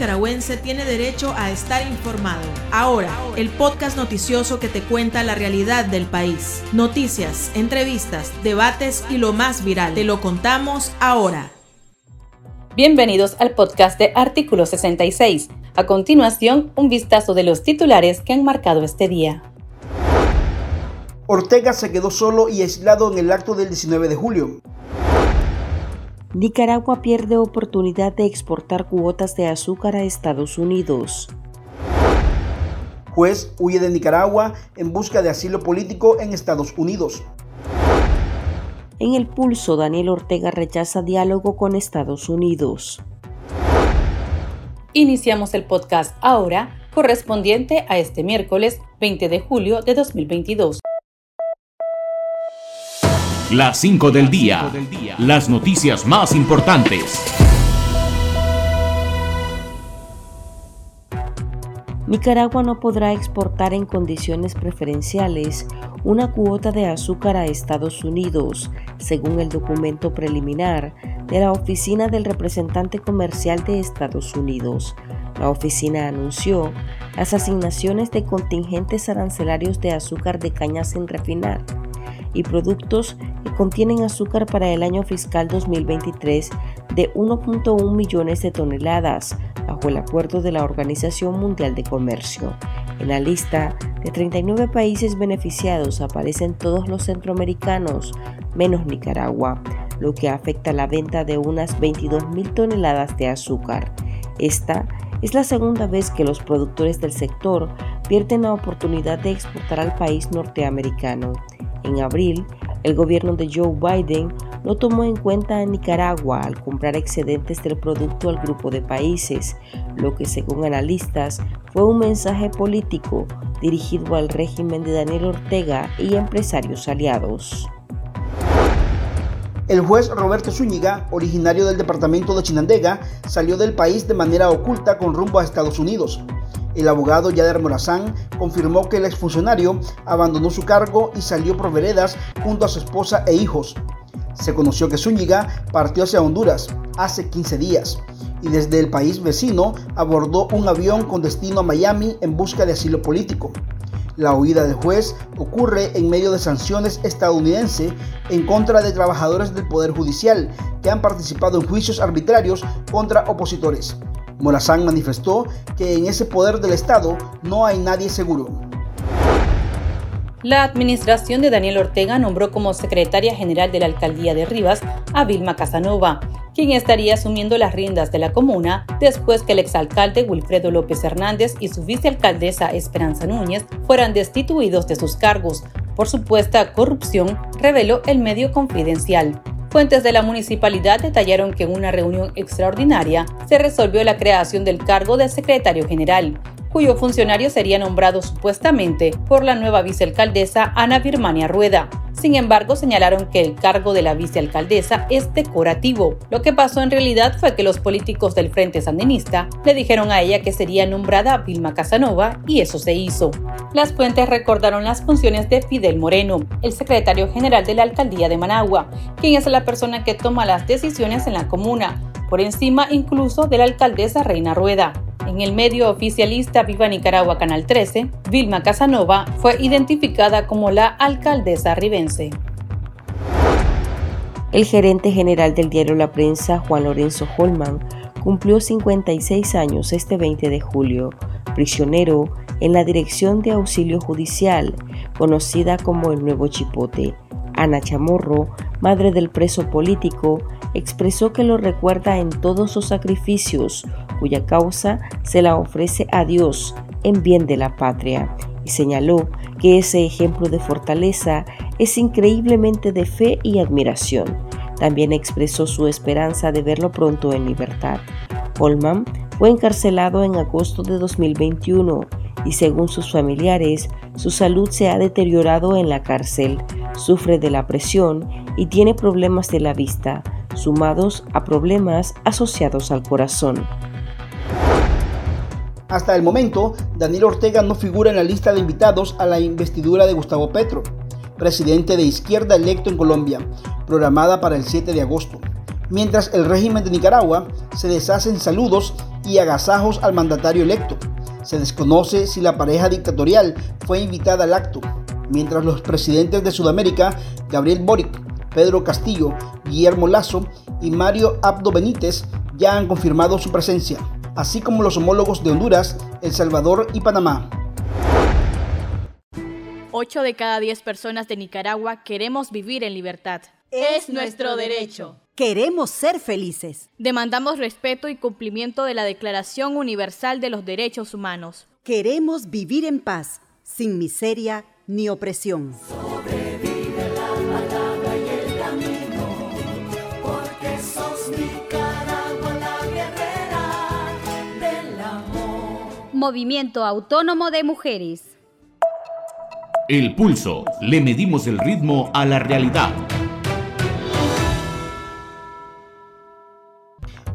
nicaragüense tiene derecho a estar informado. Ahora, el podcast noticioso que te cuenta la realidad del país. Noticias, entrevistas, debates y lo más viral. Te lo contamos ahora. Bienvenidos al podcast de Artículo 66. A continuación, un vistazo de los titulares que han marcado este día. Ortega se quedó solo y aislado en el acto del 19 de julio. Nicaragua pierde oportunidad de exportar cuotas de azúcar a Estados Unidos. Juez huye de Nicaragua en busca de asilo político en Estados Unidos. En el pulso, Daniel Ortega rechaza diálogo con Estados Unidos. Iniciamos el podcast ahora, correspondiente a este miércoles 20 de julio de 2022. Las 5 del día. Las noticias más importantes. Nicaragua no podrá exportar en condiciones preferenciales una cuota de azúcar a Estados Unidos, según el documento preliminar de la Oficina del Representante Comercial de Estados Unidos. La oficina anunció las asignaciones de contingentes arancelarios de azúcar de caña sin refinar y productos que contienen azúcar para el año fiscal 2023 de 1.1 millones de toneladas bajo el acuerdo de la Organización Mundial de Comercio. En la lista de 39 países beneficiados aparecen todos los centroamericanos, menos Nicaragua, lo que afecta la venta de unas 22.000 toneladas de azúcar. Esta es la segunda vez que los productores del sector pierden la oportunidad de exportar al país norteamericano. En abril, el gobierno de Joe Biden no tomó en cuenta a Nicaragua al comprar excedentes del producto al grupo de países, lo que según analistas fue un mensaje político dirigido al régimen de Daniel Ortega y empresarios aliados. El juez Roberto Zúñiga, originario del departamento de Chinandega, salió del país de manera oculta con rumbo a Estados Unidos. El abogado Yader Morazán confirmó que el exfuncionario abandonó su cargo y salió por veredas junto a su esposa e hijos. Se conoció que Zúñiga partió hacia Honduras hace 15 días y desde el país vecino abordó un avión con destino a Miami en busca de asilo político. La huida del juez ocurre en medio de sanciones estadounidenses en contra de trabajadores del Poder Judicial que han participado en juicios arbitrarios contra opositores. Morazán manifestó que en ese poder del Estado no hay nadie seguro. La administración de Daniel Ortega nombró como secretaria general de la alcaldía de Rivas a Vilma Casanova, quien estaría asumiendo las riendas de la comuna después que el exalcalde Wilfredo López Hernández y su vicealcaldesa Esperanza Núñez fueran destituidos de sus cargos por supuesta corrupción, reveló el medio confidencial. Fuentes de la municipalidad detallaron que en una reunión extraordinaria se resolvió la creación del cargo de secretario general, cuyo funcionario sería nombrado supuestamente por la nueva vicealcaldesa Ana Birmania Rueda. Sin embargo, señalaron que el cargo de la vicealcaldesa es decorativo. Lo que pasó en realidad fue que los políticos del Frente Sandinista le dijeron a ella que sería nombrada Vilma Casanova y eso se hizo. Las fuentes recordaron las funciones de Fidel Moreno, el secretario general de la alcaldía de Managua, quien es la persona que toma las decisiones en la comuna, por encima incluso de la alcaldesa Reina Rueda. En el medio oficialista Viva Nicaragua Canal 13, Vilma Casanova fue identificada como la alcaldesa ribense. El gerente general del diario La Prensa, Juan Lorenzo Holman, cumplió 56 años este 20 de julio, prisionero en la Dirección de Auxilio Judicial, conocida como el Nuevo Chipote. Ana Chamorro, madre del preso político, expresó que lo recuerda en todos sus sacrificios, cuya causa se la ofrece a Dios en bien de la patria, y señaló que ese ejemplo de fortaleza es increíblemente de fe y admiración. También expresó su esperanza de verlo pronto en libertad. Holman fue encarcelado en agosto de 2021 y según sus familiares, su salud se ha deteriorado en la cárcel, sufre de la presión y tiene problemas de la vista, sumados a problemas asociados al corazón. Hasta el momento, Daniel Ortega no figura en la lista de invitados a la investidura de Gustavo Petro, presidente de izquierda electo en Colombia, programada para el 7 de agosto. Mientras el régimen de Nicaragua se deshace en saludos y agasajos al mandatario electo. Se desconoce si la pareja dictatorial fue invitada al acto, mientras los presidentes de Sudamérica, Gabriel Boric, Pedro Castillo, Guillermo Lazo y Mario Abdo Benítez, ya han confirmado su presencia, así como los homólogos de Honduras, El Salvador y Panamá. 8 de cada 10 personas de Nicaragua queremos vivir en libertad. Es nuestro derecho. Queremos ser felices. Demandamos respeto y cumplimiento de la Declaración Universal de los Derechos Humanos. Queremos vivir en paz, sin miseria ni opresión. Movimiento Autónomo de Mujeres. El pulso. Le medimos el ritmo a la realidad.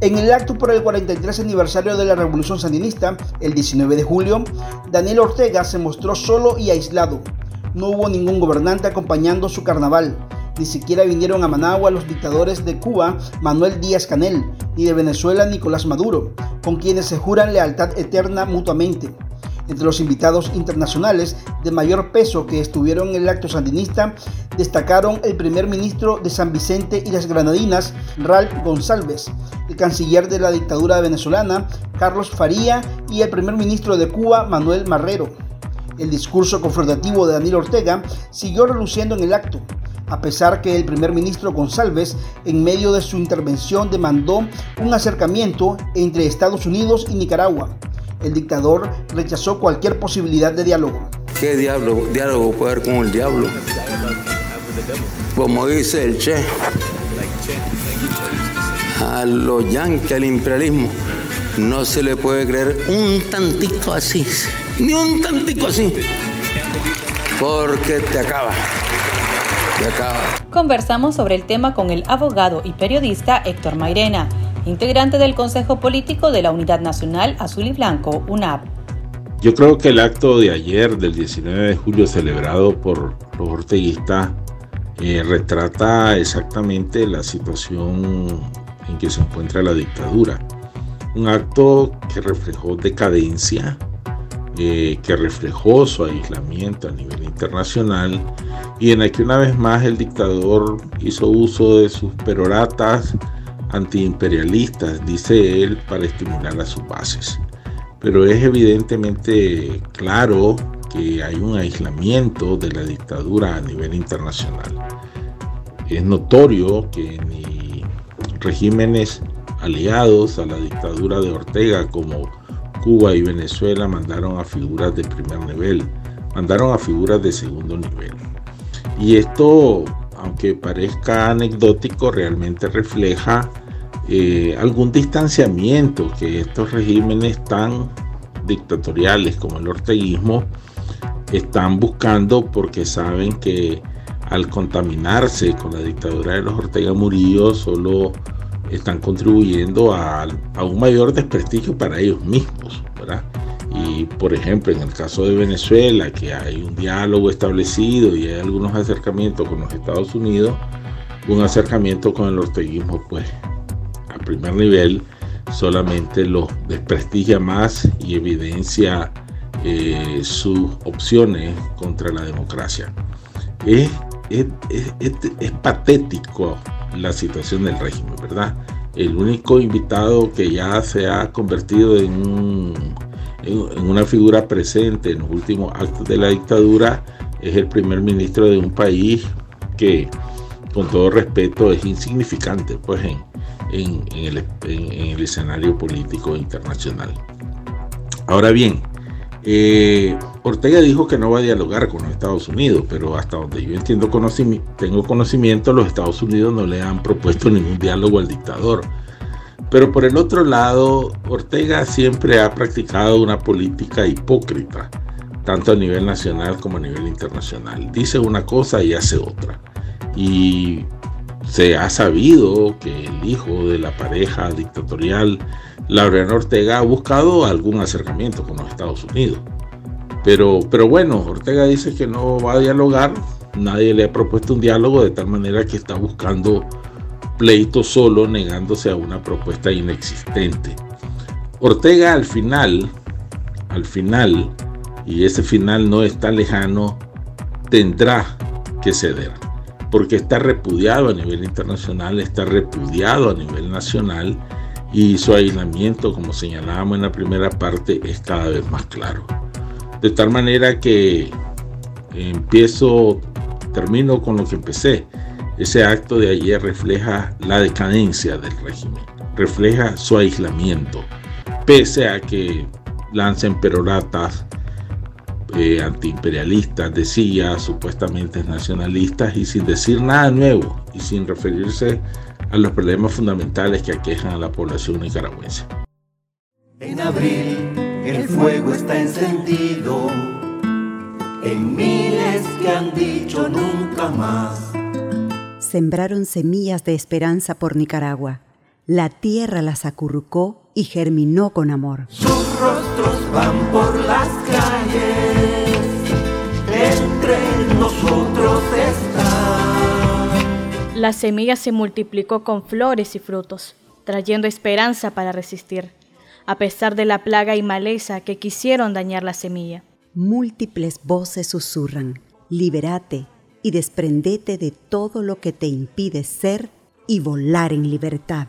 En el acto por el 43 aniversario de la Revolución Sandinista, el 19 de julio, Daniel Ortega se mostró solo y aislado. No hubo ningún gobernante acompañando su carnaval. Ni siquiera vinieron a Managua los dictadores de Cuba, Manuel Díaz Canel, ni de Venezuela, Nicolás Maduro, con quienes se juran lealtad eterna mutuamente. Entre los invitados internacionales de mayor peso que estuvieron en el acto sandinista destacaron el primer ministro de San Vicente y las Granadinas, Ralph González, el canciller de la dictadura venezolana, Carlos Faría, y el primer ministro de Cuba, Manuel Marrero. El discurso confrontativo de Daniel Ortega siguió reluciendo en el acto, a pesar que el primer ministro González, en medio de su intervención, demandó un acercamiento entre Estados Unidos y Nicaragua el dictador rechazó cualquier posibilidad de diálogo. ¿Qué diálogo, diálogo puede haber con el diablo? Como dice el Che, a los yanquis, al imperialismo, no se le puede creer un tantito así, ni un tantito así, porque te acaba. Conversamos sobre el tema con el abogado y periodista Héctor Mairena integrante del Consejo Político de la Unidad Nacional Azul y Blanco, UNAP. Yo creo que el acto de ayer, del 19 de julio, celebrado por los orteguistas, eh, retrata exactamente la situación en que se encuentra la dictadura. Un acto que reflejó decadencia, eh, que reflejó su aislamiento a nivel internacional y en el que una vez más el dictador hizo uso de sus peroratas antiimperialistas, dice él, para estimular a sus bases. Pero es evidentemente claro que hay un aislamiento de la dictadura a nivel internacional. Es notorio que ni regímenes aliados a la dictadura de Ortega como Cuba y Venezuela mandaron a figuras de primer nivel, mandaron a figuras de segundo nivel. Y esto, aunque parezca anecdótico, realmente refleja eh, algún distanciamiento que estos regímenes tan dictatoriales como el orteguismo están buscando porque saben que al contaminarse con la dictadura de los Ortega Murillo solo están contribuyendo a, a un mayor desprestigio para ellos mismos. Y por ejemplo, en el caso de Venezuela, que hay un diálogo establecido y hay algunos acercamientos con los Estados Unidos, un acercamiento con el orteguismo pues primer nivel solamente los desprestigia más y evidencia eh, sus opciones contra la democracia. Es, es, patético la situación del régimen, ¿verdad? El único invitado que ya se ha convertido en, una figura presente en los últimos actos de la dictadura es el primer ministro de un país que, con todo respeto, es insignificante, pues en, el, escenario político internacional. Ahora bien, eh, Ortega dijo que no va a dialogar con los Estados Unidos, pero hasta donde yo entiendo tengo conocimiento, los Estados Unidos no le han propuesto ningún diálogo al dictador. Pero por el otro lado, Ortega siempre ha practicado una política hipócrita, tanto a nivel nacional como a nivel internacional. Dice una cosa y hace otra. Y se ha sabido que el hijo de la pareja dictatorial, Laureano Ortega, ha buscado algún acercamiento con los Estados Unidos. Pero, pero bueno, Ortega dice que no va a dialogar, nadie le ha propuesto un diálogo de tal manera que está buscando pleito solo, negándose a una propuesta inexistente. Ortega al final, al final, y ese final no está lejano, tendrá que ceder, porque está repudiado a nivel internacional, está repudiado a nivel nacional y su aislamiento, como señalábamos en la primera parte, es cada vez más claro. De tal manera que empiezo, termino con lo que empecé. Ese acto de ayer refleja la decadencia del régimen, refleja su aislamiento, pese a que lancen peroratas eh, antiimperialistas, decía, supuestamente nacionalistas, y sin decir nada nuevo y sin referirse a los problemas fundamentales que aquejan a la población nicaragüense. En abril el fuego está encendido en miles que han dicho nunca más. Sembraron semillas de esperanza por Nicaragua. La tierra las acurrucó y germinó con amor. Sus rostros van por las calles, entre nosotros está. La semilla se multiplicó con flores y frutos, trayendo esperanza para resistir, a pesar de la plaga y maleza que quisieron dañar la semilla. Múltiples voces susurran, libérate y desprendete de todo lo que te impide ser y volar en libertad.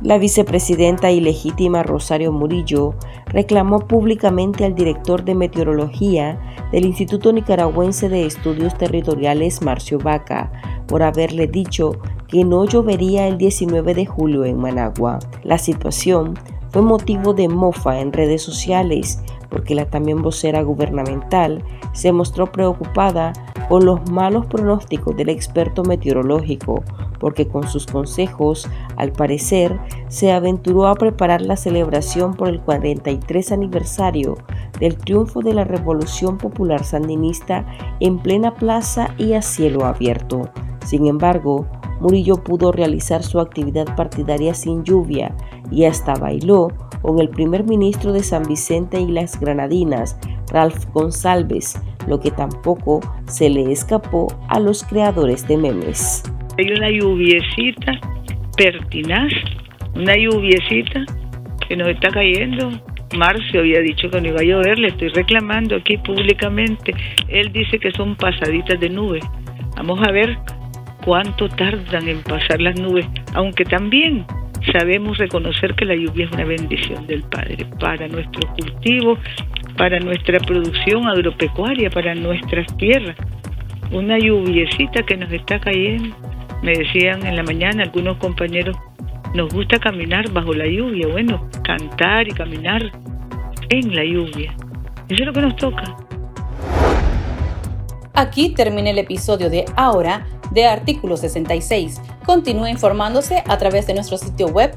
La vicepresidenta ilegítima Rosario Murillo reclamó públicamente al director de meteorología del Instituto Nicaragüense de Estudios Territoriales, Marcio Vaca, por haberle dicho que no llovería el 19 de julio en Managua. La situación fue motivo de mofa en redes sociales porque la también vocera gubernamental se mostró preocupada por los malos pronósticos del experto meteorológico, porque con sus consejos, al parecer, se aventuró a preparar la celebración por el 43 aniversario del triunfo de la Revolución Popular Sandinista en plena plaza y a cielo abierto. Sin embargo, Murillo pudo realizar su actividad partidaria sin lluvia y hasta bailó con el primer ministro de San Vicente y las Granadinas, Ralph González, lo que tampoco se le escapó a los creadores de memes. Hay una lluviecita pertinaz, una lluviecita que nos está cayendo. Marcio había dicho que no iba a llover, le estoy reclamando aquí públicamente. Él dice que son pasaditas de nube. Vamos a ver cuánto tardan en pasar las nubes, aunque también sabemos reconocer que la lluvia es una bendición del Padre para nuestro cultivo, para nuestra producción agropecuaria, para nuestras tierras. Una lluviecita que nos está cayendo. Me decían en la mañana algunos compañeros, nos gusta caminar bajo la lluvia. Bueno, cantar y caminar en la lluvia. Eso es lo que nos toca. Aquí termina el episodio de Ahora de Artículo 66. Continúe informándose a través de nuestro sitio web